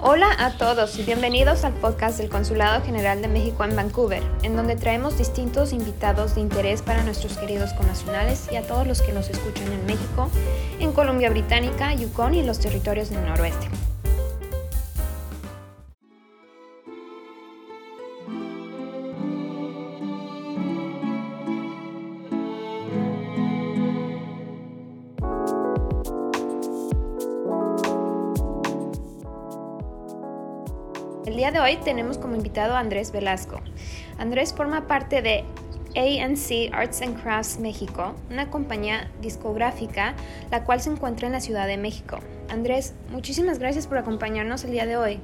Hola a todos y bienvenidos al podcast del Consulado General de México en Vancouver, en donde traemos distintos invitados de interés para nuestros queridos connacionales y a todos los que nos escuchan en México, en Columbia Británica, Yukon y los territorios del noroeste. Día de hoy tenemos como invitado a Andrés Velasco. Andrés forma parte de ANC Arts and Crafts México, una compañía discográfica la cual se encuentra en la Ciudad de México. Andrés, muchísimas gracias por acompañarnos el día de hoy.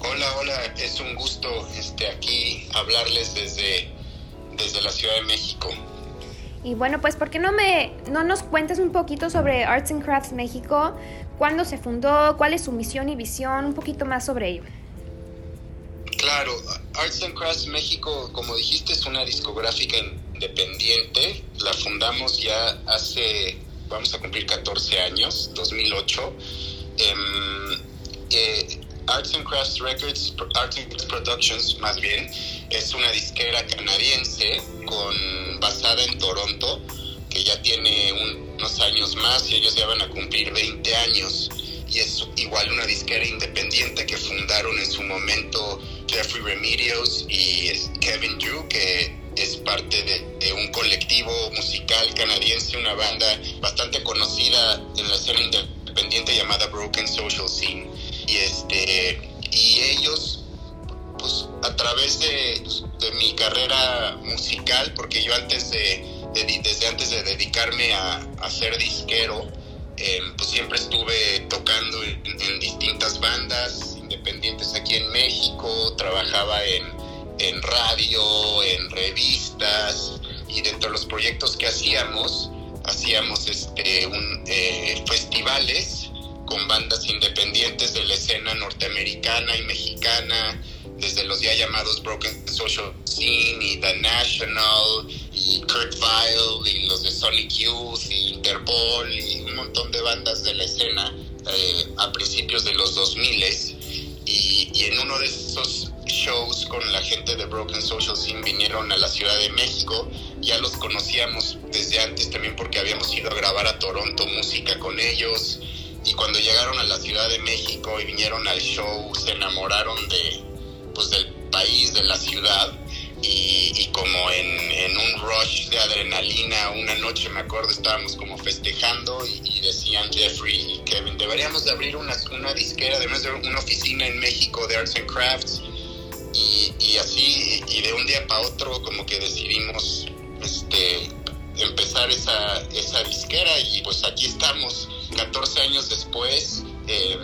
Hola, hola, es un gusto este, aquí hablarles desde, desde la Ciudad de México. Y bueno, pues ¿por qué no me no nos cuentas un poquito sobre Arts and Crafts México? ¿Cuándo se fundó? ¿Cuál es su misión y visión? Un poquito más sobre ello. Claro, Arts and Crafts México, como dijiste, es una discográfica independiente. La fundamos ya hace, vamos a cumplir 14 años, 2008. Em, eh, Arts and Crafts Records, Arts and Crafts Productions más bien, es una disquera canadiense con, basada en Toronto que ya tiene unos años más y ellos ya van a cumplir 20 años. Y es igual una disquera independiente que fundaron en su momento Jeffrey Remedios y Kevin Drew, que es parte de, un colectivo musical canadiense, una banda bastante conocida en la escena independiente llamada Broken Social Scene. Y, este, y ellos, pues a través de, de mi carrera musical, porque yo antes de desde antes de dedicarme a, a ser disquero, em, pues siempre estuve tocando en, distintas bandas independientes aquí en México, trabajaba en, en radio, en revistas y dentro de los proyectos que hacíamos, hacíamos este, un, eh, festivales con bandas independientes de la escena norteamericana y mexicana, desde los ya llamados Broken Social Scene y The National y Kurt Vile y los de Sonic Youth y Interpol y un montón de bandas de la escena eh, a principios de los 2000 y, y en uno de esos shows con la gente de Broken Social Scene vinieron a la Ciudad de México. Ya los conocíamos desde antes también porque habíamos ido a grabar a Toronto música con ellos. Y cuando llegaron a la Ciudad de México y vinieron al show, se enamoraron de, pues, del país, de la ciudad y, como en, un rush de adrenalina, una noche me acuerdo, estábamos como festejando y, decían Jeffrey y Kevin, deberíamos de abrir una, una disquera, además de una oficina en México de Arts and Crafts. Y, así, y de un día para otro como que decidimos este, empezar esa, esa disquera y pues aquí estamos, 14 años después. Eh,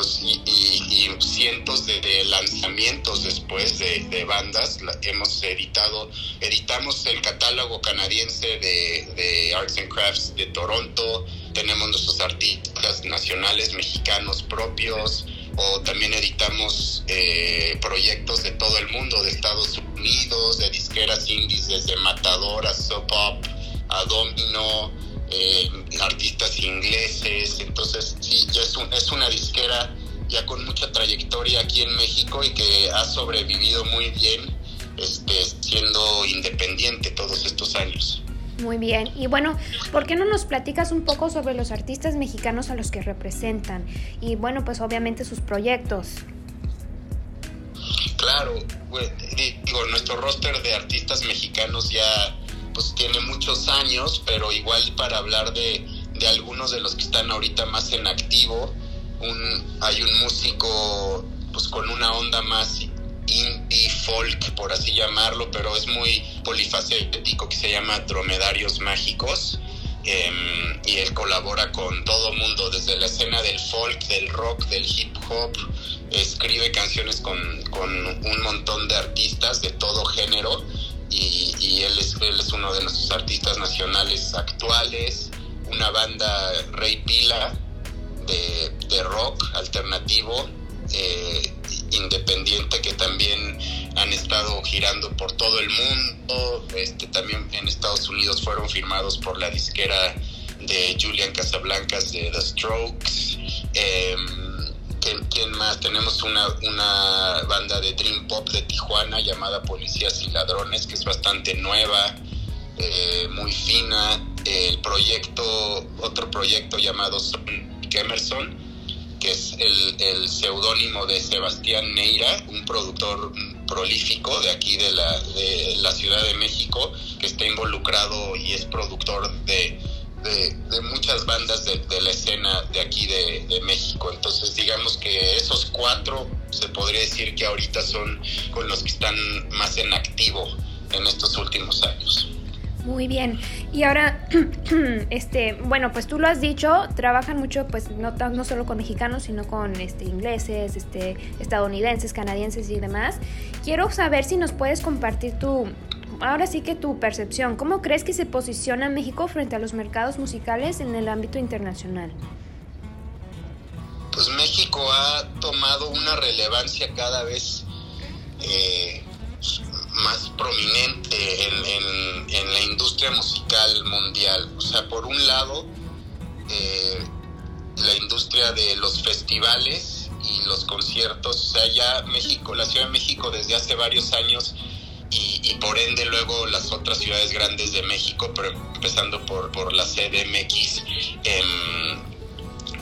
pues, y, cientos de, lanzamientos después de, bandas. hemos editado, editamos el catálogo canadiense de, Arts and Crafts de Toronto, tenemos nuestros artistas nacionales mexicanos propios, o también editamos eh, proyectos de todo el mundo, de Estados Unidos, de disqueras indies, desde Matador a Pop, a Domino, eh, artistas ingleses, entonces sí, ya es, es una disquera ya con mucha trayectoria aquí en México y que ha sobrevivido muy bien este, siendo independiente todos estos años. Muy bien. Y bueno, ¿por qué no nos platicas un poco sobre los artistas mexicanos a los que representan? Y bueno, pues obviamente sus proyectos. Claro, digo, nuestro roster de artistas mexicanos ya pues tiene muchos años, pero igual para hablar de, de algunos de los que están ahorita más en activo, un, hay un músico pues con una onda más indie folk, por así llamarlo, pero es muy polifacético que se llama Dromedarios Mágicos. Em, y él colabora con todo mundo, desde la escena del folk, del rock, del hip hop, escribe canciones con, con un montón de artistas de todo género y, él, es, él es uno de nuestros artistas nacionales actuales, una banda Rey Pila, de, rock alternativo eh, independiente que también han estado girando por todo el mundo. Este, también en Estados Unidos fueron firmados por la disquera de Julian Casablancas de The Strokes. Em, ¿quién más? Tenemos una, una banda de Dream Pop de Tijuana llamada Policías y Ladrones, que es bastante nueva, eh, muy fina. El proyecto, otro proyecto llamado Sonic Emerson, que es el, el seudónimo de Sebastián Neira, un productor prolífico de aquí de la, de la Ciudad de México, que está involucrado y es productor de de, muchas bandas de, la escena de aquí de, México. Entonces, digamos que esos cuatro se podría decir que ahorita son con los que están más en activo en estos últimos años. Muy bien. Y ahora, este, bueno, pues tú lo has dicho, trabajan mucho, pues no, no solo con mexicanos, sino con este, ingleses, este, estadounidenses, canadienses y demás. Quiero saber si nos puedes compartir tu, ahora sí que tu percepción, ¿cómo crees que se posiciona México frente a los mercados musicales en el ámbito internacional? Pues México ha tomado una relevancia cada vez eh, más prominente en, la industria musical mundial. O sea, por un lado, eh, la industria de los festivales y los conciertos. O sea, ya México, la Ciudad de México desde hace varios años y, por ende luego las otras ciudades grandes de México, pero empezando por, por la CDMX, em,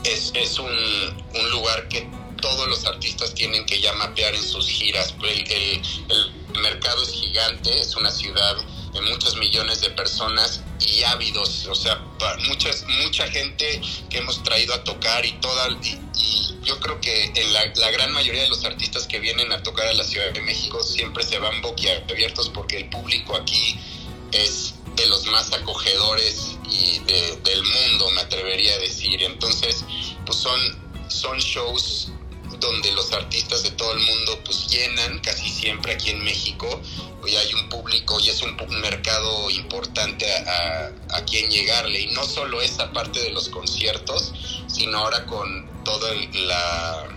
es, es un, un, lugar que todos los artistas tienen que ya mapear en sus giras. El mercado es gigante, es una ciudad de muchos millones de personas y ávidos, o sea, muchas, mucha gente que hemos traído a tocar y toda, y, yo creo que en la, la, gran mayoría de los artistas que vienen a tocar a la Ciudad de México siempre se van boquiabiertos porque el público aquí es de los más acogedores y del mundo, me atrevería a decir. Entonces, pues son, son shows donde los artistas de todo el mundo pues llenan casi siempre aquí en México. Y hay un público y es un, mercado importante a, a, quien llegarle. Y no solo esa parte de los conciertos sino ahora con toda la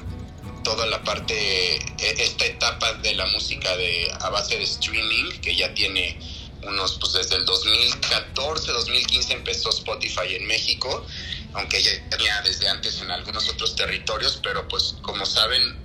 toda la parte e, esta etapa de la música de a base de streaming que ya tiene unos pues desde el 2014 2015 empezó Spotify en México aunque ya tenía desde antes en algunos otros territorios, pero pues como saben,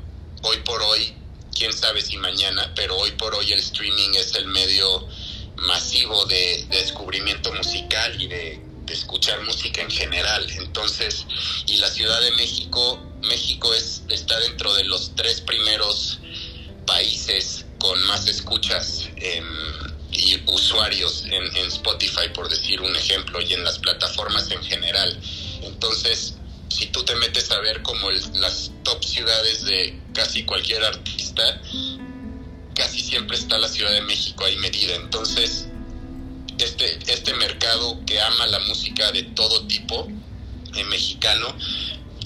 hoy por hoy, quién sabe si mañana, pero hoy por hoy el streaming es el medio masivo de, descubrimiento musical y de, escuchar música en general. Entonces, y la Ciudad de México, México es, está dentro de los tres primeros países con más escuchas y usuarios en, en Spotify, por decir un ejemplo, y en las plataformas en general. Entonces, si tú te metes a ver como las top ciudades de casi cualquier artista, casi siempre está la Ciudad de México ahí medida. Entonces, este, este mercado que ama la música de todo tipo, eh, mexicano,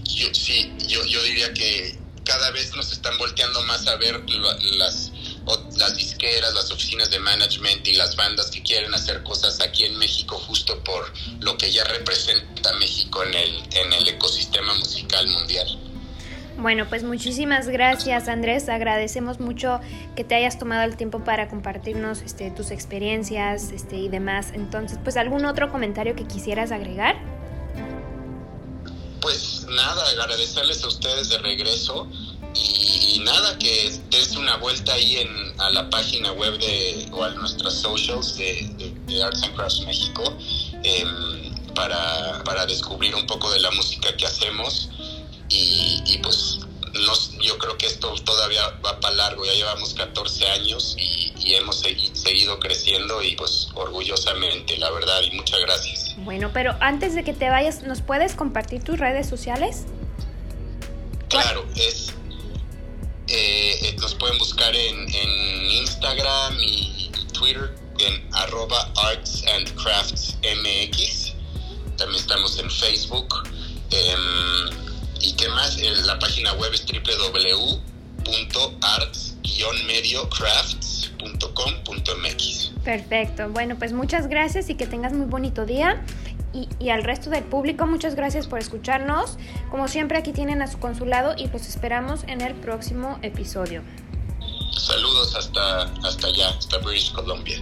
yo, sí, yo, yo diría que cada vez nos están volteando más a ver las las disqueras, las oficinas de management y las bandas que quieren hacer cosas aquí en México justo por lo que ya representa México en el, en el ecosistema musical mundial. Bueno, pues muchísimas gracias Andrés, agradecemos mucho que te hayas tomado el tiempo para compartirnos este, tus experiencias este, y demás. Entonces, pues algún otro comentario que quisieras agregar. Pues nada, agradecerles a ustedes de regreso y, nada, que des una vuelta ahí en, a la página web de, o a nuestras socials de, Arts and Crafts México em, para, para, descubrir un poco de la música que hacemos. Y, pues yo creo que esto todavía va para largo, ya llevamos 14 años y hemos seguido creciendo y pues orgullosamente, la verdad, y muchas gracias. Bueno, pero antes de que te vayas, ¿nos puedes compartir tus redes sociales? Buscar en, Instagram y Twitter en arroba arts. También estamos en Facebook. Em, y qué más, la página web es www.arts-mediocrafts.com.mx. Perfecto. Bueno, pues muchas gracias y que tengas muy bonito día y, al resto del público, muchas gracias por escucharnos. Como siempre, aquí tienen a su consulado y los esperamos en el próximo episodio. Hasta, hasta allá, hasta British Columbia.